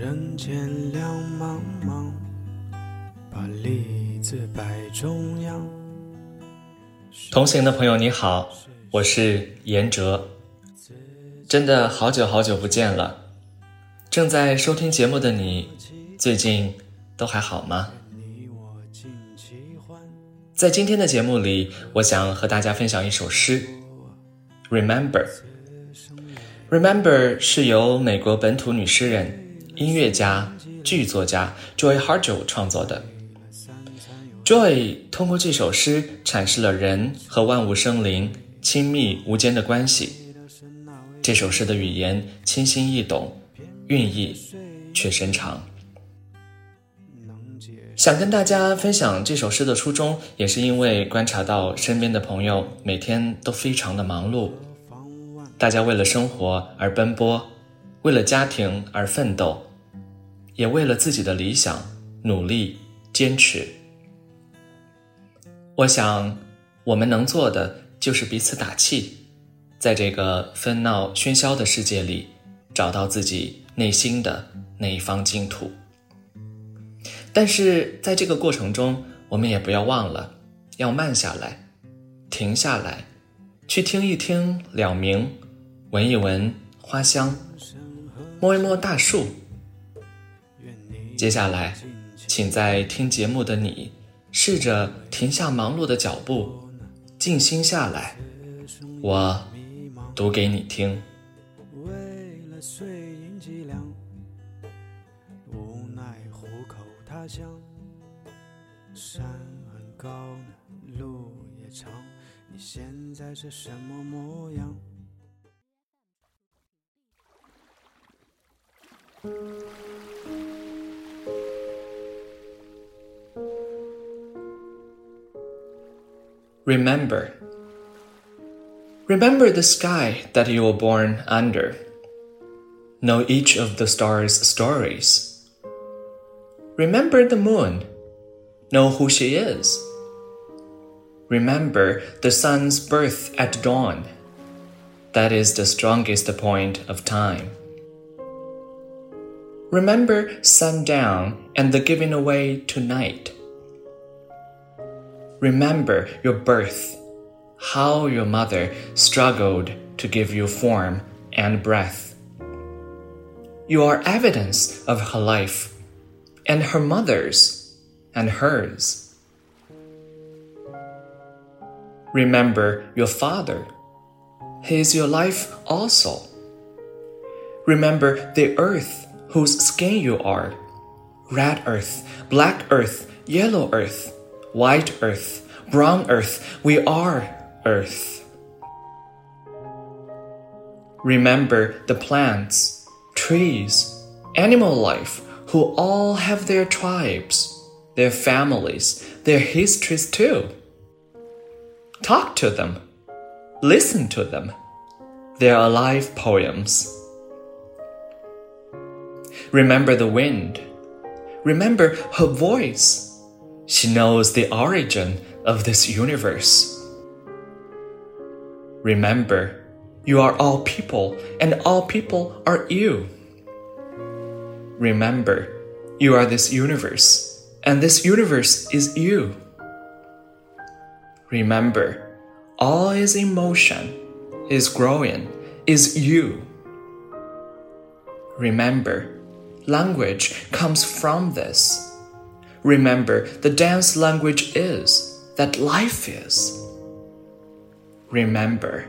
人间两茫茫，把梨子摆中央。同行的朋友你好，我是严哲，真的好久好久不见了。正在收听节目的你，最近都还好吗？在今天的节目里，我想和大家分享一首诗，《Remember》。Remember 是由美国本土女诗人、音乐家、剧作家 Joy Harjo 创作的。Joy 通过这首诗阐释了人和万物生灵亲密无间的关系。这首诗的语言清新易懂，韵意却深长。想跟大家分享这首诗的初衷，也是因为观察到身边的朋友每天都非常的忙碌。大家为了生活而奔波，为了家庭而奋斗，也为了自己的理想努力坚持。我想，我们能做的就是彼此打气，在这个纷闹喧嚣的世界里，找到自己内心的那一方净土。但是在这个过程中，我们也不要忘了，要慢下来，停下来，去听一听鸟鸣。闻一闻花香，摸一摸大树。接下来，请在听节目的你，试着停下忙碌的脚步，静心下来。我读给你听。为了碎银几两，无奈虎口他乡，山很高，路也长，你现在是什么模样？Remember. Remember the sky that you were born under. Know each of the stars' stories. Remember the moon. Know who she is. Remember the sun's birth at dawn. That is the strongest point of time. Remember sundown and the giving away tonight. Remember your birth, how your mother struggled to give you form and breath. You are evidence of her life, and her mother's, and hers. Remember your father. He is your life also. Remember the earth whose skin you are red earth, black earth, yellow earth, white earth, brown earth, we are earth. Remember the plants, trees, animal life, who all have their tribes, their families, their histories too. Talk to them, listen to them. They're alive poems. Remember the wind. Remember her voice. She knows the origin of this universe. Remember, you are all people, and all people are you. Remember, you are this universe, and this universe is you. Remember, all is in motion, is growing, is you. Remember, language comes from this. Remember, the dance language is that life is. Remember,